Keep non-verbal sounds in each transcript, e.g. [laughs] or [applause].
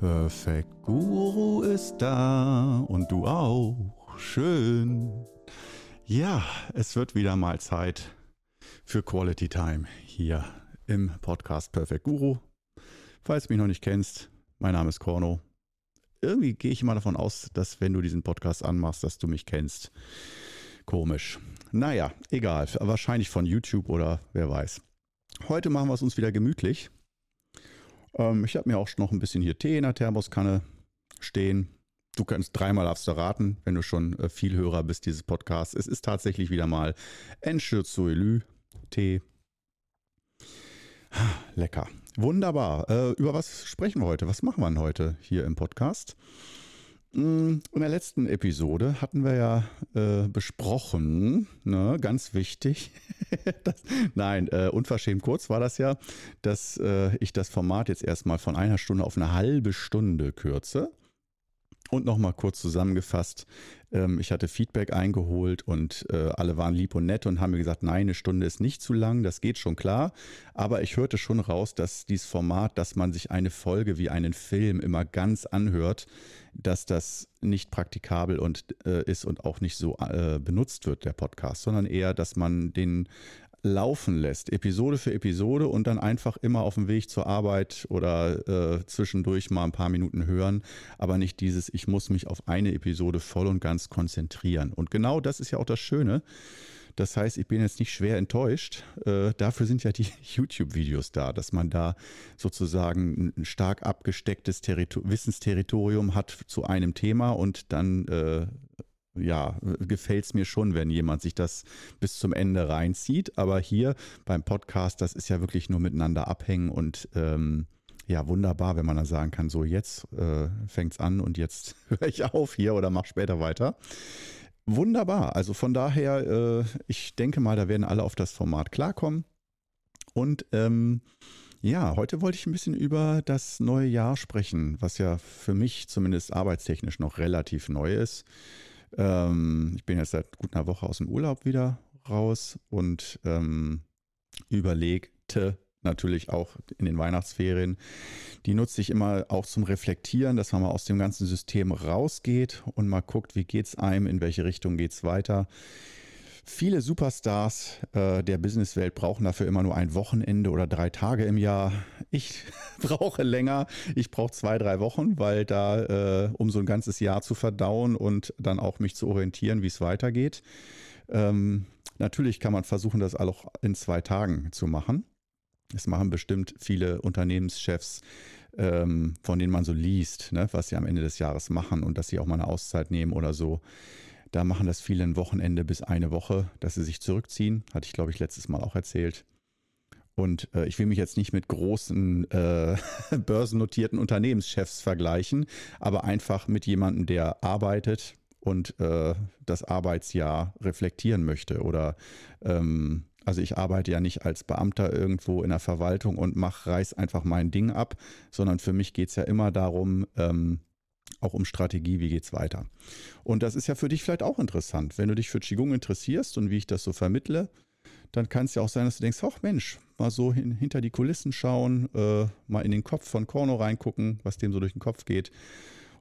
Perfect Guru ist da und du auch. Schön. Ja, es wird wieder mal Zeit für Quality Time hier im Podcast Perfect Guru. Falls du mich noch nicht kennst, mein Name ist Korno. Irgendwie gehe ich immer davon aus, dass wenn du diesen Podcast anmachst, dass du mich kennst. Komisch. Naja, egal. Wahrscheinlich von YouTube oder wer weiß. Heute machen wir es uns wieder gemütlich. Ähm, ich habe mir auch noch ein bisschen hier Tee in der Thermoskanne stehen. Du kannst dreimal darfst raten, wenn du schon äh, viel Hörer bist dieses Podcasts. Es ist tatsächlich wieder mal Enschürzuelü Tee. Lecker. Wunderbar. Äh, über was sprechen wir heute? Was machen wir denn heute hier im Podcast? Mm, in der letzten Episode hatten wir ja äh, besprochen, ne, ganz wichtig, [laughs] das, nein, äh, unverschämt kurz war das ja, dass äh, ich das Format jetzt erstmal von einer Stunde auf eine halbe Stunde kürze. Und nochmal kurz zusammengefasst, ähm, ich hatte Feedback eingeholt und äh, alle waren lieb und nett und haben mir gesagt, nein, eine Stunde ist nicht zu lang, das geht schon klar. Aber ich hörte schon raus, dass dieses Format, dass man sich eine Folge wie einen Film immer ganz anhört, dass das nicht praktikabel und äh, ist und auch nicht so äh, benutzt wird, der Podcast, sondern eher, dass man den laufen lässt, Episode für Episode und dann einfach immer auf dem Weg zur Arbeit oder äh, zwischendurch mal ein paar Minuten hören, aber nicht dieses, ich muss mich auf eine Episode voll und ganz konzentrieren. Und genau das ist ja auch das Schöne. Das heißt, ich bin jetzt nicht schwer enttäuscht. Äh, dafür sind ja die [laughs] YouTube-Videos da, dass man da sozusagen ein stark abgestecktes Territor Wissensterritorium hat zu einem Thema und dann äh, ja, gefällt es mir schon, wenn jemand sich das bis zum Ende reinzieht. Aber hier beim Podcast, das ist ja wirklich nur miteinander abhängen und ähm, ja, wunderbar, wenn man dann sagen kann, so jetzt äh, fängt es an und jetzt [laughs] höre ich auf hier oder mach später weiter. Wunderbar. Also von daher, äh, ich denke mal, da werden alle auf das Format klarkommen. Und ähm, ja, heute wollte ich ein bisschen über das neue Jahr sprechen, was ja für mich zumindest arbeitstechnisch noch relativ neu ist. Ähm, ich bin jetzt seit gut einer Woche aus dem Urlaub wieder raus und ähm, überlegte natürlich auch in den Weihnachtsferien. Die nutze ich immer auch zum Reflektieren, dass man mal aus dem ganzen System rausgeht und mal guckt, wie geht es einem, in welche Richtung geht es weiter. Viele Superstars äh, der Businesswelt brauchen dafür immer nur ein Wochenende oder drei Tage im Jahr. Ich [laughs] brauche länger. Ich brauche zwei, drei Wochen, weil da, äh, um so ein ganzes Jahr zu verdauen und dann auch mich zu orientieren, wie es weitergeht. Ähm, natürlich kann man versuchen, das auch in zwei Tagen zu machen. Das machen bestimmt viele Unternehmenschefs, ähm, von denen man so liest, ne, was sie am Ende des Jahres machen und dass sie auch mal eine Auszeit nehmen oder so. Da machen das viele ein Wochenende bis eine Woche, dass sie sich zurückziehen. Hatte ich, glaube ich, letztes Mal auch erzählt. Und äh, ich will mich jetzt nicht mit großen äh, [laughs] börsennotierten Unternehmenschefs vergleichen, aber einfach mit jemandem, der arbeitet und äh, das Arbeitsjahr reflektieren möchte. Oder ähm, also ich arbeite ja nicht als Beamter irgendwo in der Verwaltung und mach, reiß einfach mein Ding ab, sondern für mich geht es ja immer darum, ähm, auch um Strategie, wie geht es weiter. Und das ist ja für dich vielleicht auch interessant. Wenn du dich für Qigong interessierst und wie ich das so vermittle, dann kann es ja auch sein, dass du denkst, ach Mensch, mal so hin, hinter die Kulissen schauen, äh, mal in den Kopf von Korno reingucken, was dem so durch den Kopf geht.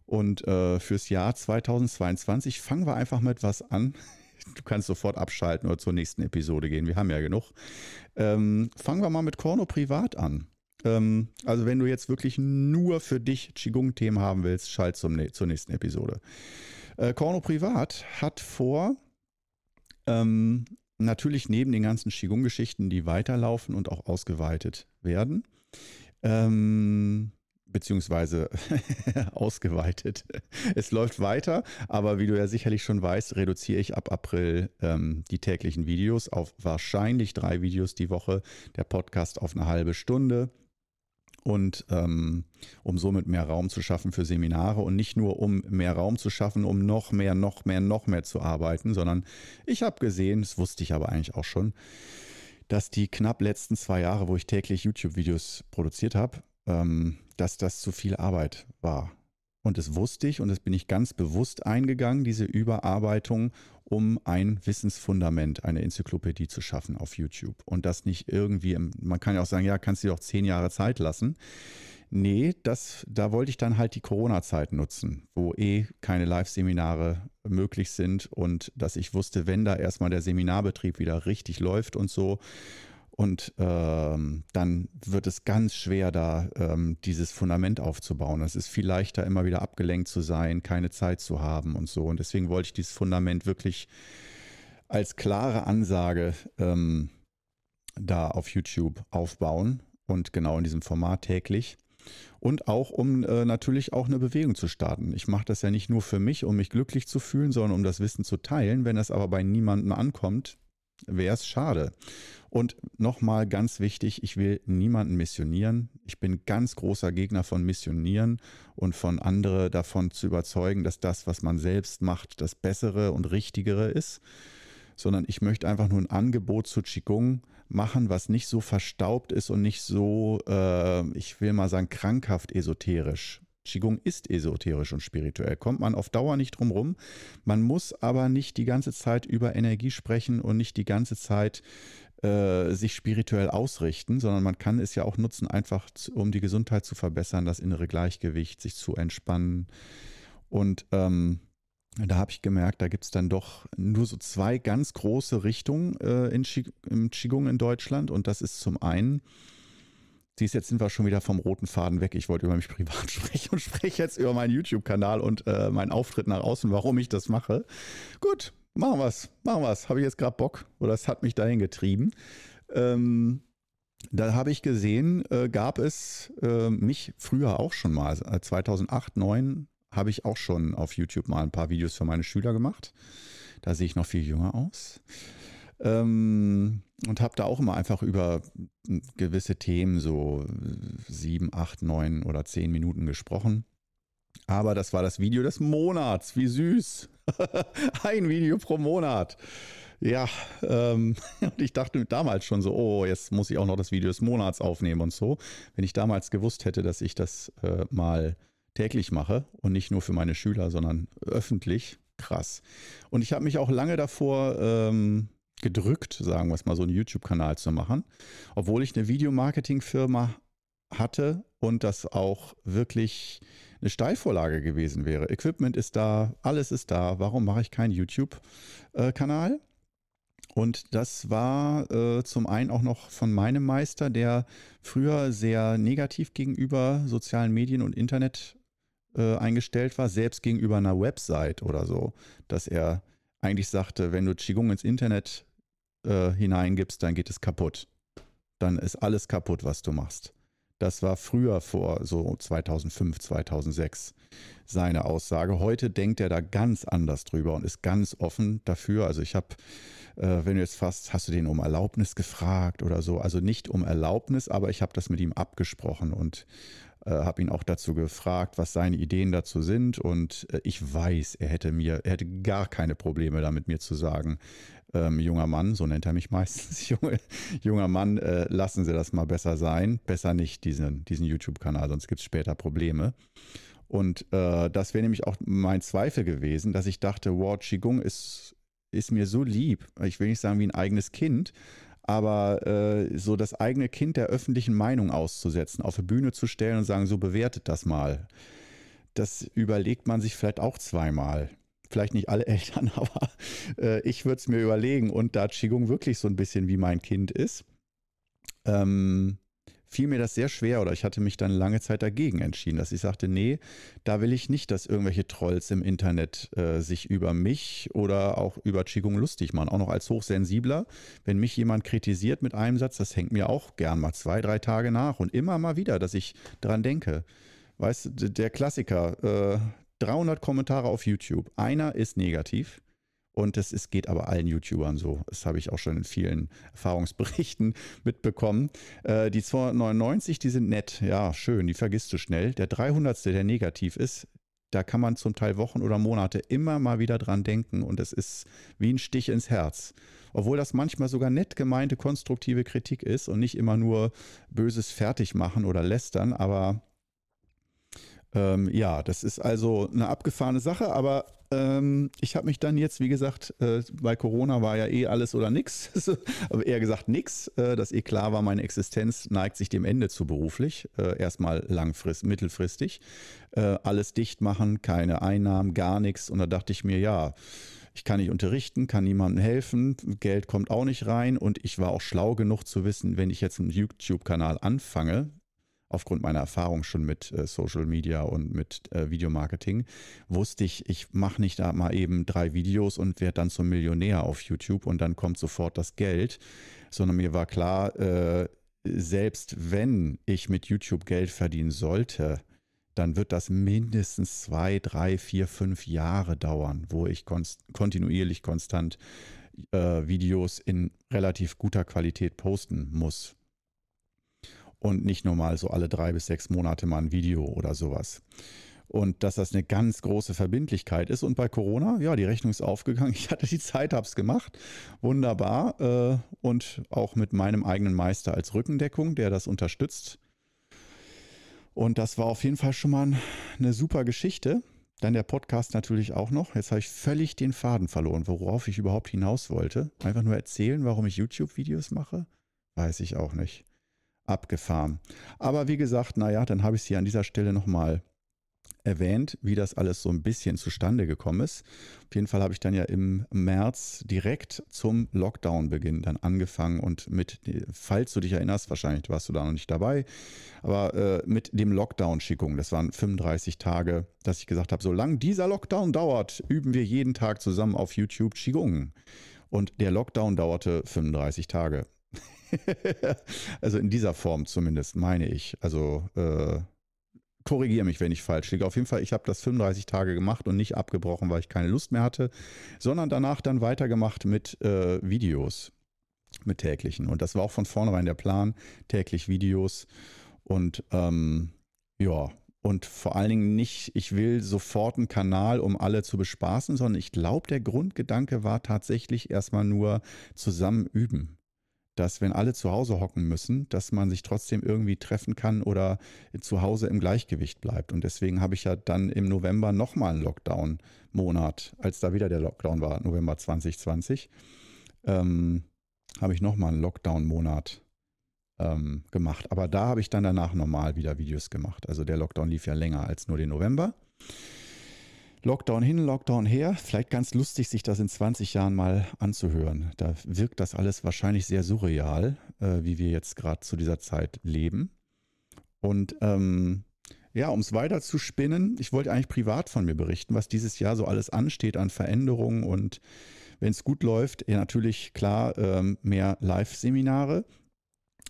Und äh, fürs Jahr 2022 fangen wir einfach mit was an. [laughs] Du kannst sofort abschalten oder zur nächsten Episode gehen. Wir haben ja genug. Ähm, fangen wir mal mit Korno privat an. Ähm, also wenn du jetzt wirklich nur für dich Qigong-Themen haben willst, schalt zum, zur nächsten Episode. Äh, Korno Privat hat vor, ähm, natürlich neben den ganzen Qigong-Geschichten, die weiterlaufen und auch ausgeweitet werden, ähm, beziehungsweise [laughs] ausgeweitet. Es läuft weiter, aber wie du ja sicherlich schon weißt, reduziere ich ab April ähm, die täglichen Videos auf wahrscheinlich drei Videos die Woche, der Podcast auf eine halbe Stunde und ähm, um somit mehr Raum zu schaffen für Seminare und nicht nur um mehr Raum zu schaffen, um noch mehr, noch mehr, noch mehr zu arbeiten, sondern ich habe gesehen, das wusste ich aber eigentlich auch schon, dass die knapp letzten zwei Jahre, wo ich täglich YouTube-Videos produziert habe, ähm, dass das zu viel Arbeit war. Und das wusste ich und das bin ich ganz bewusst eingegangen, diese Überarbeitung, um ein Wissensfundament, eine Enzyklopädie zu schaffen auf YouTube. Und das nicht irgendwie, man kann ja auch sagen, ja, kannst du dir auch zehn Jahre Zeit lassen. nee, das, da wollte ich dann halt die Corona-Zeit nutzen, wo eh keine Live-Seminare möglich sind und dass ich wusste, wenn da erstmal der Seminarbetrieb wieder richtig läuft und so, und ähm, dann wird es ganz schwer, da ähm, dieses Fundament aufzubauen. Es ist viel leichter, immer wieder abgelenkt zu sein, keine Zeit zu haben und so. Und deswegen wollte ich dieses Fundament wirklich als klare Ansage ähm, da auf YouTube aufbauen und genau in diesem Format täglich. Und auch, um äh, natürlich auch eine Bewegung zu starten. Ich mache das ja nicht nur für mich, um mich glücklich zu fühlen, sondern um das Wissen zu teilen. Wenn das aber bei niemandem ankommt, wäre es schade. Und nochmal ganz wichtig, ich will niemanden missionieren. Ich bin ganz großer Gegner von Missionieren und von andere davon zu überzeugen, dass das, was man selbst macht, das Bessere und Richtigere ist. Sondern ich möchte einfach nur ein Angebot zu Qigong machen, was nicht so verstaubt ist und nicht so, äh, ich will mal sagen, krankhaft esoterisch. Qigong ist esoterisch und spirituell, kommt man auf Dauer nicht drum rum. Man muss aber nicht die ganze Zeit über Energie sprechen und nicht die ganze Zeit äh, sich spirituell ausrichten, sondern man kann es ja auch nutzen, einfach zu, um die Gesundheit zu verbessern, das innere Gleichgewicht, sich zu entspannen. Und ähm, da habe ich gemerkt, da gibt es dann doch nur so zwei ganz große Richtungen äh, in im Qigong in Deutschland. Und das ist zum einen, siehst jetzt sind wir schon wieder vom roten Faden weg. Ich wollte über mich [laughs] privat sprechen und spreche jetzt über meinen YouTube-Kanal und äh, meinen Auftritt nach außen, warum ich das mache. Gut, machen wir es, machen wir es. Habe ich jetzt gerade Bock oder es hat mich dahin getrieben. Ähm, da habe ich gesehen, äh, gab es äh, mich früher auch schon mal, 2008, 2009 habe ich auch schon auf YouTube mal ein paar Videos für meine Schüler gemacht. Da sehe ich noch viel jünger aus. Ähm, und habe da auch immer einfach über gewisse Themen so sieben, acht, neun oder zehn Minuten gesprochen. Aber das war das Video des Monats. Wie süß. [laughs] Ein Video pro Monat. Ja, ähm, [laughs] und ich dachte damals schon so, oh, jetzt muss ich auch noch das Video des Monats aufnehmen und so. Wenn ich damals gewusst hätte, dass ich das äh, mal täglich mache und nicht nur für meine Schüler, sondern öffentlich, krass. Und ich habe mich auch lange davor ähm, gedrückt, sagen wir es mal, so einen YouTube-Kanal zu machen, obwohl ich eine Videomarketing-Firma hatte und das auch wirklich eine Steilvorlage gewesen wäre. Equipment ist da, alles ist da. Warum mache ich keinen YouTube-Kanal? Und das war äh, zum einen auch noch von meinem Meister, der früher sehr negativ gegenüber sozialen Medien und Internet äh, eingestellt war, selbst gegenüber einer Website oder so, dass er eigentlich sagte, wenn du Qigong ins Internet äh, hineingibst, dann geht es kaputt. Dann ist alles kaputt, was du machst. Das war früher vor so 2005, 2006 seine Aussage. Heute denkt er da ganz anders drüber und ist ganz offen dafür. Also ich habe, äh, wenn du jetzt fast, hast du den um Erlaubnis gefragt oder so? Also nicht um Erlaubnis, aber ich habe das mit ihm abgesprochen und äh, habe ihn auch dazu gefragt, was seine Ideen dazu sind. Und äh, ich weiß, er hätte mir, er hätte gar keine Probleme damit, mir zu sagen, ähm, junger Mann, so nennt er mich [laughs] meistens, junge, junger Mann, äh, lassen Sie das mal besser sein. Besser nicht diesen, diesen YouTube-Kanal, sonst gibt es später Probleme. Und äh, das wäre nämlich auch mein Zweifel gewesen, dass ich dachte, wow, Qigong ist, ist mir so lieb. Ich will nicht sagen wie ein eigenes Kind, aber äh, so das eigene Kind der öffentlichen Meinung auszusetzen, auf eine Bühne zu stellen und sagen, so bewertet das mal. Das überlegt man sich vielleicht auch zweimal vielleicht nicht alle [laughs] Eltern, aber äh, ich würde es mir überlegen. Und da Qigong wirklich so ein bisschen wie mein Kind ist, ähm, fiel mir das sehr schwer oder ich hatte mich dann lange Zeit dagegen entschieden, dass ich sagte, nee, da will ich nicht, dass irgendwelche Trolls im Internet äh, sich über mich oder auch über Qigong lustig machen. Auch noch als Hochsensibler, wenn mich jemand kritisiert mit einem Satz, das hängt mir auch gern mal zwei, drei Tage nach und immer mal wieder, dass ich dran denke. Weißt du, der Klassiker, äh, 300 Kommentare auf YouTube. Einer ist negativ. Und das ist, geht aber allen YouTubern so. Das habe ich auch schon in vielen Erfahrungsberichten [laughs] mitbekommen. Äh, die 299, die sind nett. Ja, schön, die vergisst du schnell. Der 300. der negativ ist, da kann man zum Teil Wochen oder Monate immer mal wieder dran denken. Und es ist wie ein Stich ins Herz. Obwohl das manchmal sogar nett gemeinte konstruktive Kritik ist und nicht immer nur böses Fertigmachen oder Lästern. Aber Ähm, ja, das ist also eine abgefahrene Sache, aber ähm, ich habe mich dann jetzt, wie gesagt, äh, bei Corona war ja eh alles oder nix, [laughs] aber eher gesagt nix, äh, dass eh klar war, meine Existenz neigt sich dem Ende zu beruflich, äh, erstmal langfristig, mittelfristig, äh, alles dicht machen, keine Einnahmen, gar nichts und da dachte ich mir, ja, ich kann nicht unterrichten, kann niemandem helfen, Geld kommt auch nicht rein. Und ich war auch schlau genug zu wissen, wenn ich jetzt einen YouTube-Kanal anfange, aufgrund meiner Erfahrung schon mit äh, Social Media und mit äh, Videomarketing, wusste ich, ich mache nicht da mal eben drei Videos und werde dann zum Millionär auf YouTube und dann kommt sofort das Geld, sondern mir war klar, äh, selbst wenn ich mit YouTube Geld verdienen sollte, dann wird das mindestens zwei, drei, vier, fünf Jahre dauern, wo ich konst kontinuierlich konstant äh, Videos in relativ guter Qualität posten muss und nicht nur mal so alle drei bis sechs Monate mal ein Video oder sowas. Und dass das eine ganz große Verbindlichkeit ist. Und bei Corona, ja, die Rechnung ist aufgegangen. [laughs] Ich hatte die Zeit, hab's gemacht. Wunderbar. Äh, und auch mit meinem eigenen Meister als Rückendeckung, der das unterstützt. Und das war auf jeden Fall schon mal eine super Geschichte. Dann der Podcast natürlich auch noch. Jetzt habe ich völlig den Faden verloren, worauf ich überhaupt hinaus wollte. Einfach nur erzählen, warum ich YouTube-Videos mache? Weiß ich auch nicht abgefahren. Aber wie gesagt, naja, dann habe ich es hier an dieser Stelle nochmal erwähnt, wie das alles so ein bisschen zustande gekommen ist. Auf jeden Fall habe ich dann ja im März direkt zum Lockdown-Beginn dann angefangen und mit, falls du dich erinnerst, wahrscheinlich warst du da noch nicht dabei, aber äh, mit dem Lockdown-Schickung, das waren 35 Tage, dass ich gesagt habe, solange dieser Lockdown dauert, üben wir jeden Tag zusammen auf YouTube Qigong. Und der Lockdown dauerte 35 Tage. [laughs] also in dieser Form zumindest, meine ich. Also äh, korrigiere mich, wenn ich falsch liege. Auf jeden Fall, ich habe das 35 Tage gemacht und nicht abgebrochen, weil ich keine Lust mehr hatte, sondern danach dann weitergemacht mit äh, Videos, mit täglichen. Und das war auch von vornherein der Plan, täglich Videos. Und ähm, ja, und vor allen Dingen nicht, ich will sofort einen Kanal, um alle zu bespaßen, sondern ich glaube, der Grundgedanke war tatsächlich erstmal nur zusammen üben dass wenn alle zu Hause hocken müssen, dass man sich trotzdem irgendwie treffen kann oder zu Hause im Gleichgewicht bleibt. Und deswegen habe ich ja dann im November nochmal einen Lockdown-Monat, als da wieder der Lockdown war, November 2020, ähm, habe ich nochmal einen Lockdown-Monat ähm, gemacht. Aber da habe ich dann danach normal wieder Videos gemacht. Also der Lockdown lief ja länger als nur den November. Lockdown hin, Lockdown her. Vielleicht ganz lustig, sich das in 20 Jahren mal anzuhören. Da wirkt das alles wahrscheinlich sehr surreal, äh, wie wir jetzt gerade zu dieser Zeit leben. Und ähm, ja, um es weiter zu spinnen, ich wollte eigentlich privat von mir berichten, was dieses Jahr so alles ansteht an Veränderungen und wenn es gut läuft, ja natürlich klar ähm, mehr Live-Seminare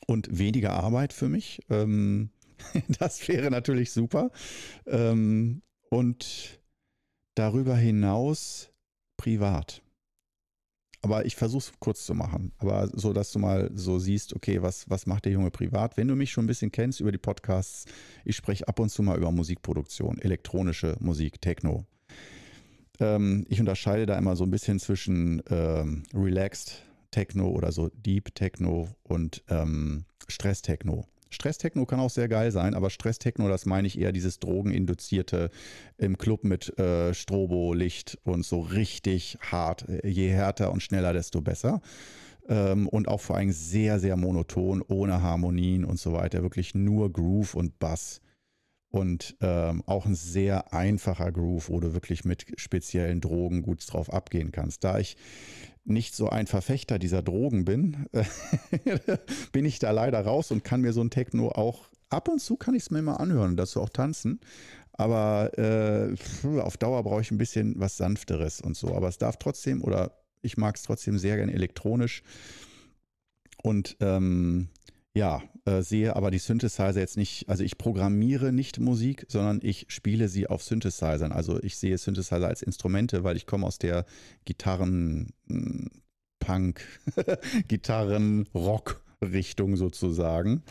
und weniger Arbeit für mich. Ähm, [laughs] das wäre natürlich super. Ähm, und darüber hinaus privat. Aber ich versuche es kurz zu machen. Aber so, dass du mal so siehst, okay, was, was macht der Junge privat? Wenn du mich schon ein bisschen kennst über die Podcasts, ich spreche ab und zu mal über Musikproduktion, elektronische Musik, Techno. Ähm, ich unterscheide da immer so ein bisschen zwischen ähm, Relaxed Techno oder so Deep Techno und ähm, Stress Techno. Stresstechno kann auch sehr geil sein, aber Stresstechno, das meine ich eher dieses drogeninduzierte im Club mit äh, Strobo-Licht und so richtig hart. Je härter und schneller, desto besser. Ähm, und auch vor allem sehr, sehr monoton, ohne Harmonien und so weiter. Wirklich nur Groove und Bass. Und ähm, auch ein sehr einfacher Groove, wo du wirklich mit speziellen Drogen gut drauf abgehen kannst. Da ich nicht so ein Verfechter dieser Drogen bin, [laughs] bin ich da leider raus und kann mir so ein Techno auch ab und zu kann ich es mir mal anhören und dazu auch tanzen. Aber äh, auf Dauer brauche ich ein bisschen was Sanfteres und so. Aber es darf trotzdem, oder ich mag es trotzdem sehr gern elektronisch. Und ähm, ja, äh, sehe aber die Synthesizer jetzt nicht, also ich programmiere nicht Musik, sondern ich spiele sie auf Synthesizern. Also ich sehe Synthesizer als Instrumente, weil ich komme aus der Gitarren, hm, Punk, [laughs] Gitarren, Rock Richtung sozusagen,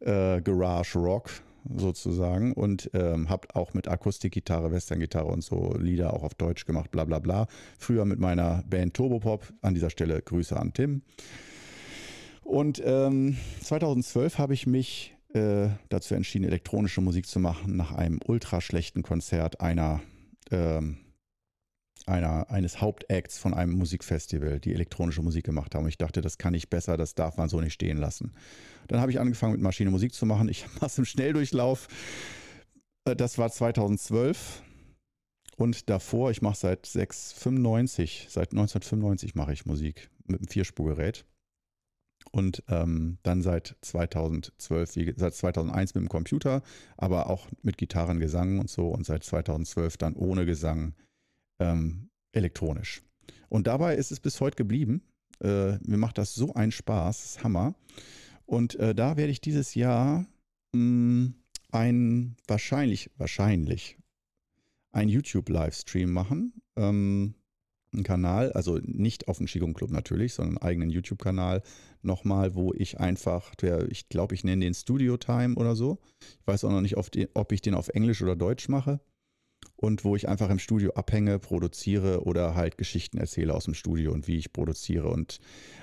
äh, Garage Rock sozusagen und ähm, habe auch mit Akustikgitarre, Westerngitarre und so Lieder auch auf Deutsch gemacht, bla bla bla. Früher mit meiner Band Turbopop, an dieser Stelle Grüße an Tim. Und ähm, 2012 habe ich mich äh, dazu entschieden, elektronische Musik zu machen nach einem ultra schlechten Konzert einer, ähm, einer, eines Hauptacts von einem Musikfestival, die elektronische Musik gemacht haben. Und ich dachte, das kann ich besser, das darf man so nicht stehen lassen. Dann habe ich angefangen mit Maschine Musik zu machen. Ich [laughs] mache es im Schnelldurchlauf. Äh, das war 2012. Und davor, ich mache seit 695, seit 1995 mache ich Musik mit einem Vierspurgerät. Und ähm, dann seit 2012, wie, seit 2001 mit dem Computer, aber auch mit Gitarren, Gesang und so. Und seit 2012 dann ohne Gesang ähm, elektronisch. Und dabei ist es bis heute geblieben. Äh, mir macht das so einen Spaß, das ist Hammer. Und äh, da werde ich dieses Jahr mh, hm, ein wahrscheinlich, wahrscheinlich ein YouTube-Livestream machen. Ähm, einen Kanal, also nicht auf dem Qigong Club natürlich, sondern einen eigenen YouTube-Kanal nochmal, wo ich einfach, ich glaube, ich nenne den Studio Time oder so. Ich weiß auch noch nicht, ob ich den auf Englisch oder Deutsch mache. Und wo ich einfach im Studio abhänge, produziere oder halt Geschichten erzähle aus dem Studio und wie ich produziere und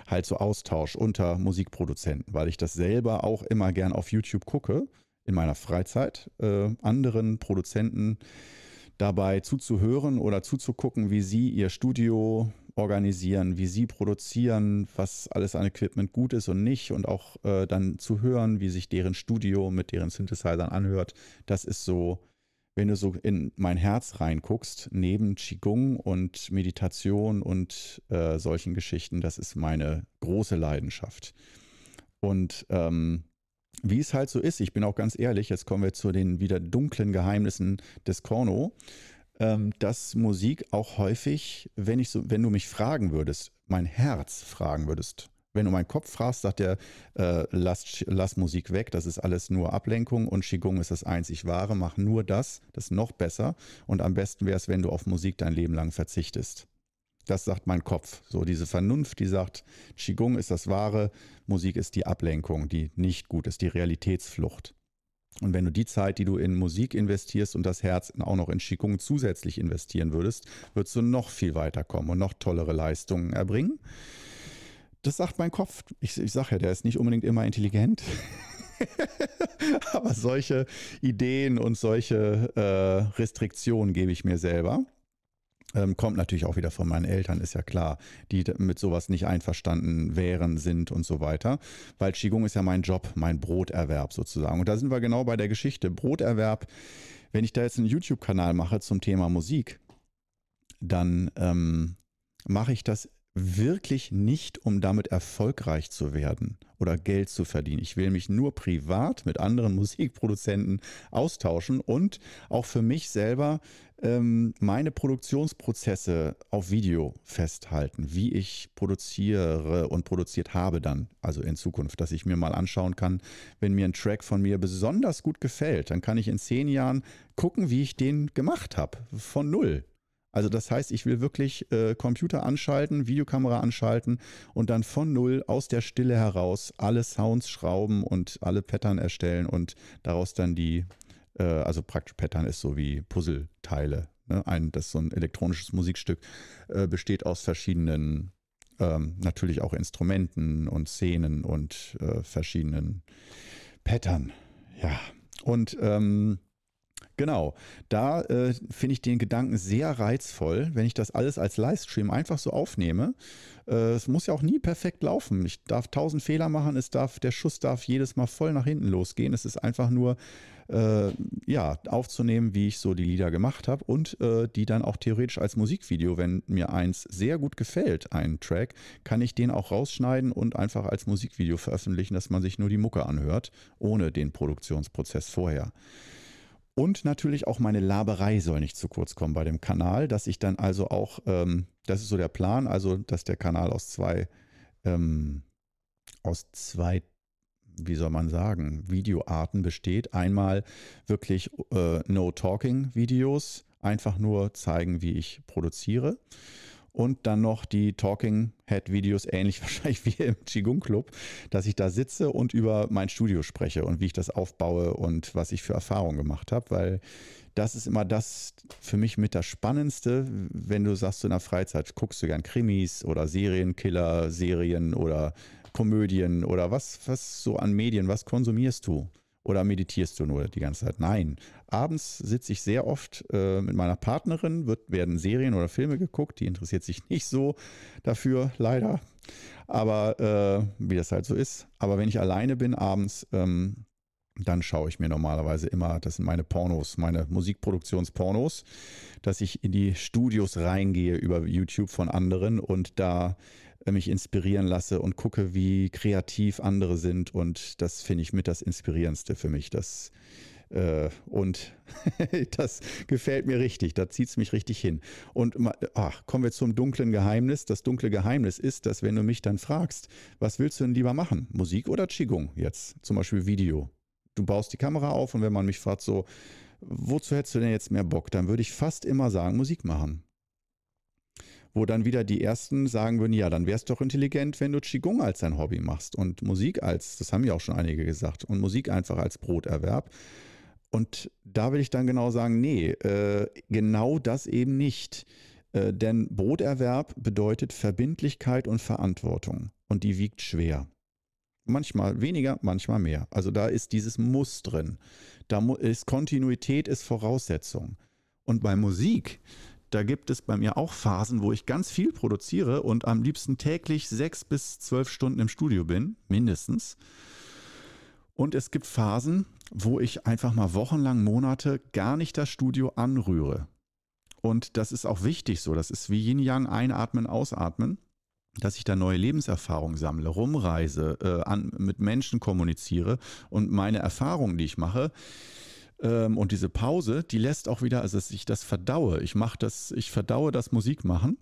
halt so Austausch unter Musikproduzenten, weil ich das selber auch immer gern auf YouTube gucke in meiner Freizeit, äh, anderen Produzenten dabei zuzuhören oder zuzugucken, wie sie ihr Studio organisieren, wie sie produzieren, was alles an Equipment gut ist und nicht und auch äh, dann zu hören, wie sich deren Studio mit deren Synthesizern anhört. Das ist so, wenn du so in mein Herz reinguckst, neben Qigong und Meditation und äh, solchen Geschichten, das ist meine große Leidenschaft. Und ähm, wie es halt so ist, ich bin auch ganz ehrlich, jetzt kommen wir zu den wieder dunklen Geheimnissen des Korno, ähm, dass Musik auch häufig, wenn ich so, wenn du mich fragen würdest, mein Herz fragen würdest, wenn du meinen Kopf fragst, sagt er, äh, lass, lass Musik weg, das ist alles nur Ablenkung und Qigong ist das einzig wahre, mach nur das, das ist noch besser. Und am besten wäre es, wenn du auf Musik dein Leben lang verzichtest. Das sagt mein Kopf. So diese Vernunft, die sagt, Qigong ist das Wahre, Musik ist die Ablenkung, die nicht gut ist, die Realitätsflucht. Und wenn du die Zeit, die du in Musik investierst und das Herz auch noch in Qigong zusätzlich investieren würdest, würdest du noch viel weiterkommen und noch tollere Leistungen erbringen. Das sagt mein Kopf. Ich, ich sage ja, der ist nicht unbedingt immer intelligent. [laughs] Aber solche Ideen und solche äh, Restriktionen gebe ich mir selber. Ähm, kommt natürlich auch wieder von meinen Eltern, ist ja klar, die mit sowas nicht einverstanden wären, sind und so weiter. Weil Qigong ist ja mein Job, mein Broterwerb sozusagen. Und da sind wir genau bei der Geschichte. Broterwerb, wenn ich da jetzt einen YouTube-Kanal mache zum Thema Musik, dann ähm, mache ich das wirklich nicht, um damit erfolgreich zu werden oder Geld zu verdienen. Ich will mich nur privat mit anderen [laughs] Musikproduzenten austauschen und auch für mich selber ähm, meine Produktionsprozesse auf Video festhalten, wie ich produziere und produziert habe dann, also in Zukunft, dass ich mir mal anschauen kann, wenn mir ein Track von mir besonders gut gefällt, dann kann ich in zehn Jahren gucken, wie ich den gemacht habe, von null. Also das heißt, ich will wirklich äh, Computer anschalten, Videokamera anschalten und dann von null aus der Stille heraus alle Sounds schrauben und alle Pattern erstellen und daraus dann die, äh, also praktisch Pattern ist so wie Puzzleteile. Ne? Ein, das so ein elektronisches Musikstück äh, besteht aus verschiedenen, ähm, natürlich auch Instrumenten und Szenen und äh, verschiedenen Pattern. Ja. Und ähm, Genau, da äh, finde ich den Gedanken sehr reizvoll, wenn ich das alles als Livestream einfach so aufnehme. Äh, es muss ja auch nie perfekt laufen. Ich darf tausend Fehler machen, es darf, der Schuss darf jedes Mal voll nach hinten losgehen. Es ist einfach nur äh, ja, aufzunehmen, wie ich so die Lieder gemacht habe und äh, die dann auch theoretisch als Musikvideo, wenn mir eins sehr gut gefällt, ein Track, kann ich den auch rausschneiden und einfach als Musikvideo veröffentlichen, dass man sich nur die Mucke anhört, ohne den Produktionsprozess vorher. Und natürlich auch meine Laberei soll nicht zu kurz kommen bei dem Kanal, dass ich dann also auch, ähm, das ist so der Plan, also dass der Kanal aus zwei, ähm, aus zwei, wie soll man sagen, Videoarten besteht. Einmal wirklich äh, No-Talking-Videos, einfach nur zeigen, wie ich produziere und dann noch die Talking Head Videos, ähnlich [laughs] wahrscheinlich wie im Qigong Club, dass ich da sitze und über mein Studio spreche und wie ich das aufbaue und was ich für Erfahrungen gemacht habe, weil das ist immer das für mich mit das Spannendste, wenn du sagst, in der Freizeit guckst du gern Krimis oder Serienkiller, Serien oder Komödien oder was, was so an Medien, was konsumierst du? Oder meditierst du nur die ganze Zeit? Nein. Abends sitze ich sehr oft äh, mit meiner Partnerin, wird, werden Serien oder Filme geguckt. Die interessiert sich nicht so dafür, leider. Aber äh, wie das halt so ist. Aber wenn ich alleine bin abends, ähm, dann schaue ich mir normalerweise immer, das sind meine Pornos, meine Musikproduktionspornos, dass ich in die Studios reingehe über YouTube von anderen und da mich inspirieren lasse und gucke, wie kreativ andere sind. Und das finde ich mit das Inspirierendste für mich. Das, äh, und [laughs] das gefällt mir richtig. Da zieht es mich richtig hin. Und ach, kommen wir zum dunklen Geheimnis. Das dunkle Geheimnis ist, dass wenn du mich dann fragst, was willst du denn lieber machen? Musik oder Qigong jetzt? Zum Beispiel Video du baust die Kamera auf und wenn man mich fragt, so, wozu hättest du denn jetzt mehr Bock? Dann würde ich fast immer sagen, Musik machen. Wo dann wieder die ersten sagen würden, ja, dann wär's doch intelligent, wenn du Qigong als dein Hobby machst und Musik als, das haben ja auch schon einige gesagt, und Musik einfach als Broterwerb. Und da will ich dann genau sagen, nee, äh, genau das eben nicht. Äh, denn Broterwerb bedeutet Verbindlichkeit und Verantwortung. Und die wiegt schwer. Manchmal weniger, manchmal mehr. Also da ist dieses Muss drin. Da ist Kontinuität ist Voraussetzung. Und bei Musik, da gibt es bei mir auch Phasen, wo ich ganz viel produziere und am liebsten täglich sechs bis zwölf Stunden im Studio bin, mindestens. Und es gibt Phasen, wo ich einfach mal wochenlang, Monate gar nicht das Studio anrühre. Und das ist auch wichtig so. Das ist wie Yin Yang einatmen, ausatmen dass ich da neue Lebenserfahrungen sammle, rumreise, äh, an, mit Menschen kommuniziere und meine Erfahrungen, die ich mache, und diese Pause, die lässt auch wieder, also dass ich das verdaue. Ich mache das, ich verdaue das Musikmachen.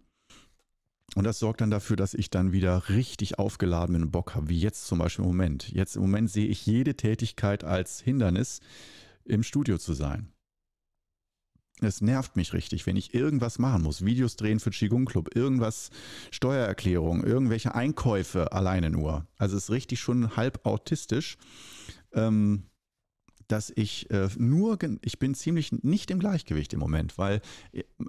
Und das sorgt dann dafür, dass ich dann wieder richtig aufgeladen bin und Bock habe, wie jetzt zum Beispiel im Moment. Jetzt im Moment sehe ich jede Tätigkeit als Hindernis, im Studio zu sein. Es nervt mich richtig, wenn ich irgendwas machen muss. Videos drehen für Qigong Club, irgendwas, Steuererklärung, irgendwelche Einkäufe alleine nur. Also es ist richtig schon halb autistisch, ähm, dass ich äh, nur, ich bin ziemlich nicht im Gleichgewicht im Moment, weil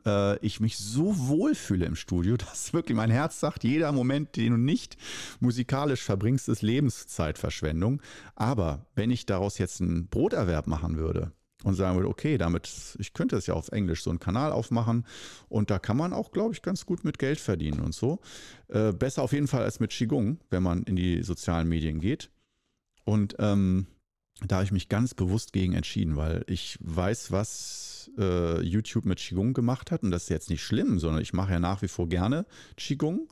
äh, ich mich so wohl fühle im Studio, [laughs] dass wirklich mein Herz sagt, jeder Moment, den du nicht musikalisch verbringst, ist Lebenszeitverschwendung. Aber wenn ich daraus jetzt einen Broterwerb machen würde, und sagen würde, okay, damit, ich könnte es ja auf Englisch so einen Kanal aufmachen und da kann man auch, glaube ich, ganz gut mit Geld verdienen und so. Äh, besser auf jeden Fall als mit Qigong, wenn man in die sozialen Medien geht. Und ähm, da habe ich mich ganz bewusst gegen entschieden, weil ich weiß, was äh, YouTube mit Qigong gemacht hat. Und das ist jetzt nicht schlimm, sondern ich mache ja nach wie vor gerne Qigong.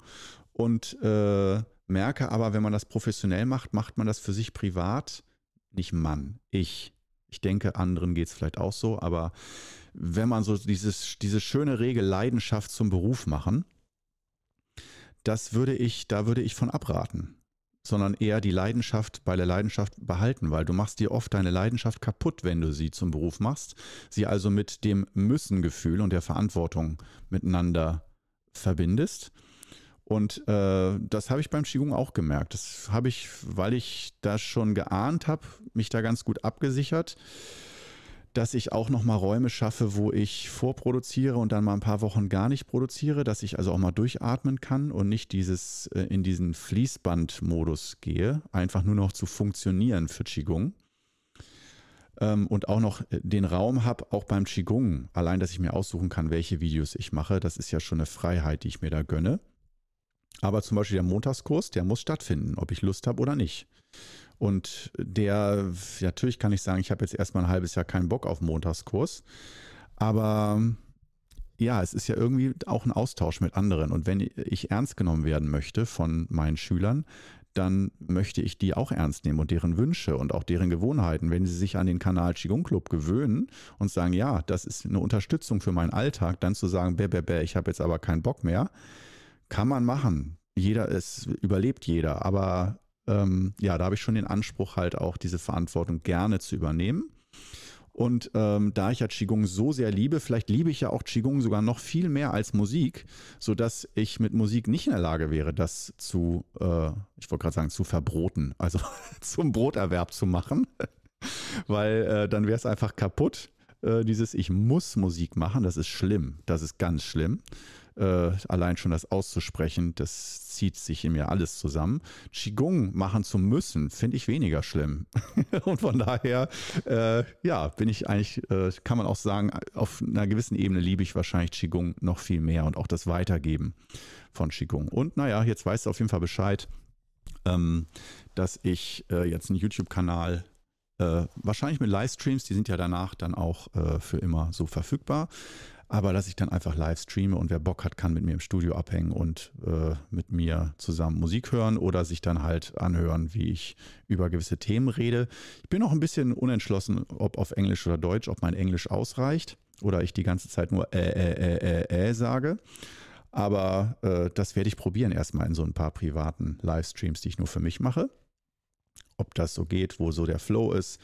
Und äh, merke aber, wenn man das professionell macht, macht man das für sich privat, nicht Mann, ich. Ich denke, anderen geht es vielleicht auch so, aber wenn man so dieses, diese schöne Regel Leidenschaft zum Beruf machen, das würde ich, da würde ich von abraten. Sondern eher die Leidenschaft bei der Leidenschaft behalten, weil du machst dir oft deine Leidenschaft kaputt, wenn du sie zum Beruf machst, sie also mit dem Müssen-Gefühl und der Verantwortung miteinander verbindest. Und äh, das habe ich beim Qigong auch gemerkt. Das habe ich, weil ich das schon geahnt habe, mich da ganz gut abgesichert, dass ich auch nochmal Räume schaffe, wo ich vorproduziere und dann mal ein paar Wochen gar nicht produziere, dass ich also auch mal durchatmen kann und nicht dieses äh, in diesen Fließbandmodus gehe, einfach nur noch zu funktionieren für Qigong. Ähm, und auch noch äh, den Raum habe, auch beim Qigong, allein, dass ich mir aussuchen kann, welche Videos ich mache, das ist ja schon eine Freiheit, die ich mir da gönne. Aber zum Beispiel der Montagskurs, der muss stattfinden, ob ich Lust habe oder nicht. Und der, natürlich kann ich sagen, ich habe jetzt erstmal ein halbes Jahr keinen Bock auf Montagskurs. Aber ja, es ist ja irgendwie auch ein Austausch mit anderen. Und wenn ich ernst genommen werden möchte von meinen Schülern, dann möchte ich die auch ernst nehmen und deren Wünsche und auch deren Gewohnheiten. Wenn sie sich an den Kanal Qigong Club gewöhnen und sagen, ja, das ist eine Unterstützung für meinen Alltag, dann zu sagen, bäh, bäh, bäh, ich habe jetzt aber keinen Bock mehr, kann man machen. Jeder, es überlebt jeder. Aber ähm, ja, da habe ich schon den Anspruch, halt auch diese Verantwortung gerne zu übernehmen. Und ähm, da ich ja Qigong so sehr liebe, vielleicht liebe ich ja auch Qigong sogar noch viel mehr als Musik, sodass ich mit Musik nicht in der Lage wäre, das zu, äh, ich wollte gerade sagen, zu verbroten, also [laughs] zum Broterwerb zu machen. [laughs] Weil äh, dann wäre es einfach kaputt. Äh, dieses Ich muss Musik machen, das ist schlimm, das ist ganz schlimm. Äh, allein schon das auszusprechen, das zieht sich in mir alles zusammen. Qigong machen zu müssen, finde ich weniger schlimm. [laughs] und von daher, äh, ja, bin ich eigentlich, äh, kann man auch sagen, auf einer gewissen Ebene liebe ich wahrscheinlich Qigong noch viel mehr und auch das Weitergeben von Qigong. Und naja, jetzt weißt du auf jeden Fall Bescheid, ähm, dass ich äh, jetzt einen YouTube-Kanal äh, wahrscheinlich mit Livestreams, die sind ja danach dann auch äh, für immer so verfügbar. Aber dass ich dann einfach live streame und wer Bock hat, kann mit mir im Studio abhängen und äh, mit mir zusammen Musik hören oder sich dann halt anhören, wie ich über gewisse Themen rede. Ich bin noch ein bisschen unentschlossen, ob auf Englisch oder Deutsch, ob mein Englisch ausreicht oder ich die ganze Zeit nur äh, äh, äh, äh, äh sage. Aber äh, das werde ich probieren erstmal in so ein paar privaten Livestreams, die ich nur für mich mache. Ob das so geht, wo so der Flow ist.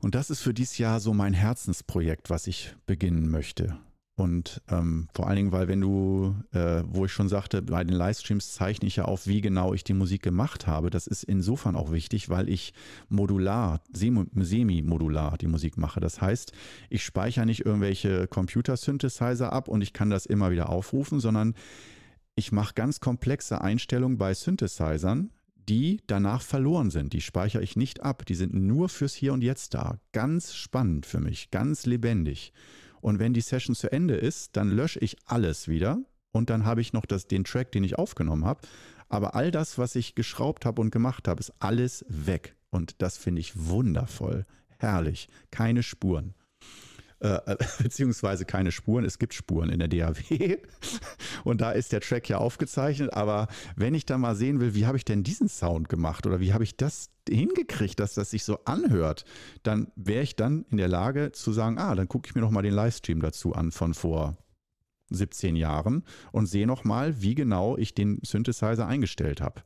Und das ist für dieses Jahr so mein Herzensprojekt, was ich beginnen möchte. Und ähm, vor allen Dingen, weil wenn du, äh, wo ich schon sagte, bei den Livestreams zeichne ich ja auf, wie genau ich die Musik gemacht habe. Das ist insofern auch wichtig, weil ich modular, semi-modular die Musik mache. Das heißt, ich speichere nicht irgendwelche Computer-Synthesizer ab und ich kann das immer wieder aufrufen, sondern ich mache ganz komplexe Einstellungen bei Synthesizern, die danach verloren sind. Die speichere ich nicht ab. Die sind nur fürs Hier und Jetzt da. Ganz spannend für mich, ganz lebendig. Und wenn die Session zu Ende ist, dann lösche ich alles wieder und dann habe ich noch das, den Track, den ich aufgenommen habe. Aber all das, was ich geschraubt habe und gemacht habe, ist alles weg. Und das finde ich wundervoll, herrlich. Keine Spuren. Äh, [laughs] beziehungsweise keine Spuren. Es gibt Spuren in der DAW [laughs] und da ist der Track ja aufgezeichnet. Aber wenn ich da mal sehen will, wie habe ich denn diesen Sound gemacht oder wie habe ich das hingekriegt, dass das sich so anhört, dann wäre ich dann in der Lage zu sagen, ah, dann gucke ich mir noch mal den Livestream dazu an von vor 17 Jahren und sehe noch mal, wie genau ich den Synthesizer eingestellt habe.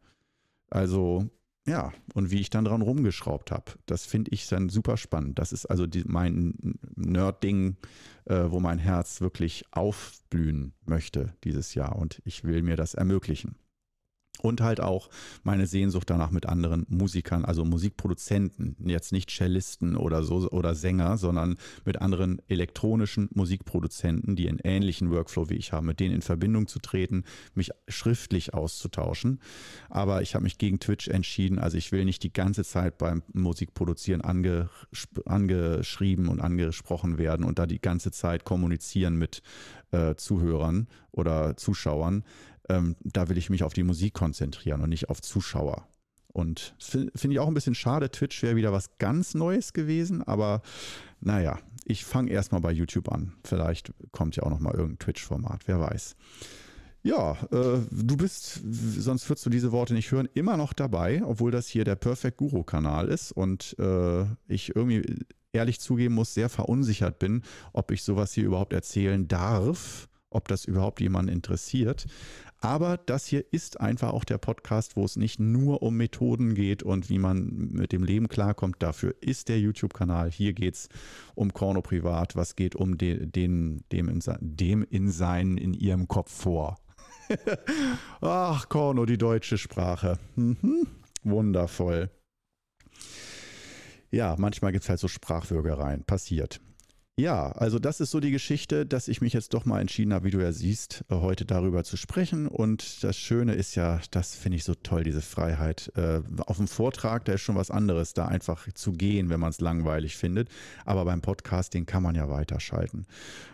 Also ja, und wie ich dann dran rumgeschraubt habe. Das finde ich dann super spannend. Das ist also die, mein Nerd-Ding, äh, wo mein Herz wirklich aufblühen möchte dieses Jahr. Und ich will mir das ermöglichen. Und halt auch meine Sehnsucht danach mit anderen Musikern, also Musikproduzenten, jetzt nicht Cellisten oder so oder Sänger, sondern mit anderen elektronischen Musikproduzenten, die einen ähnlichen Workflow wie ich haben, mit denen in Verbindung zu treten, mich schriftlich auszutauschen. Aber ich habe mich gegen Twitch entschieden, also ich will nicht die ganze Zeit beim Musikproduzieren ange, angeschrieben und angesprochen werden und da die ganze Zeit kommunizieren mit äh, Zuhörern oder Zuschauern ähm, da will ich mich auf die Musik konzentrieren und nicht auf Zuschauer. Und finde ich auch ein bisschen schade. Twitch wäre wieder was ganz Neues gewesen, aber naja, ich fange erstmal bei YouTube an. Vielleicht kommt ja auch nochmal irgendein Twitch-Format, wer weiß. Ja, äh, du bist, sonst würdest du diese Worte nicht hören, immer noch dabei, obwohl das hier der Perfect Guru-Kanal ist und äh, ich irgendwie ehrlich zugeben muss, sehr verunsichert bin, ob ich sowas hier überhaupt erzählen darf, ob das überhaupt jemanden interessiert. Aber das hier ist einfach auch der Podcast, wo es nicht nur um Methoden geht und wie man mit dem Leben klarkommt. Dafür ist der YouTube-Kanal. Hier geht es um Korno Privat. Was geht um den, den, dem, in, dem in sein, in ihrem Kopf vor? [laughs] Ach, Korno, die deutsche Sprache. Mhm. Wundervoll. Ja, manchmal gibt es halt so Sprachwürgereien. Passiert. Ja, also das ist so die Geschichte, dass ich mich jetzt doch mal entschieden habe, wie du ja siehst, äh, heute darüber zu sprechen. Und das Schöne ist ja, das finde ich so toll, diese Freiheit. Äh, auf dem Vortrag, da ist schon was anderes, da einfach zu gehen, wenn man es langweilig findet. Aber beim Podcasting kann man ja weiterschalten.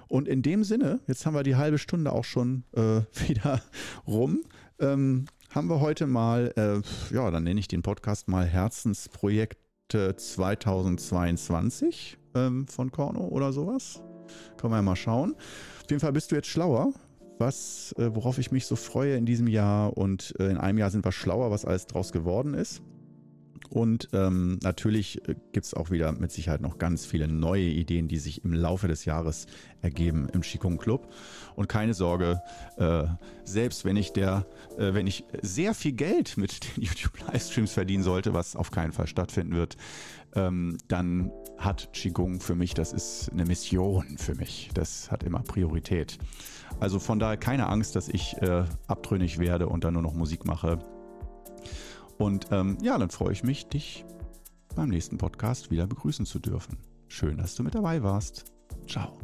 Und in dem Sinne, jetzt haben wir die halbe Stunde auch schon äh, [laughs] wieder rum. Ähm, haben wir heute mal, äh, ja, dann nenne ich den Podcast mal Herzensprojekt 2022 ähm, von Korno oder sowas. Können wir ja mal schauen. Auf jeden Fall bist du jetzt schlauer, was, äh, worauf ich mich so freue in diesem Jahr. Und äh, in einem Jahr sind wir schlauer, was alles draus geworden ist. Und ähm, natürlich äh, gibt es auch wieder mit Sicherheit noch ganz viele neue Ideen, die sich im Laufe des Jahres ergeben im Qigong Club. Und keine Sorge, äh, selbst wenn ich der, äh, wenn ich sehr viel Geld mit den [laughs] YouTube-Livestreams verdienen sollte, was auf keinen Fall stattfinden wird, ähm, dann hat Qigong für mich, das ist eine Mission für mich. Das hat immer Priorität. Also von daher keine Angst, dass ich äh, abtrünnig werde und dann nur noch Musik mache. Und ähm, ja, dann freue ich mich, dich beim nächsten Podcast wieder begrüßen zu dürfen. Schön, dass du mit dabei warst. Ciao.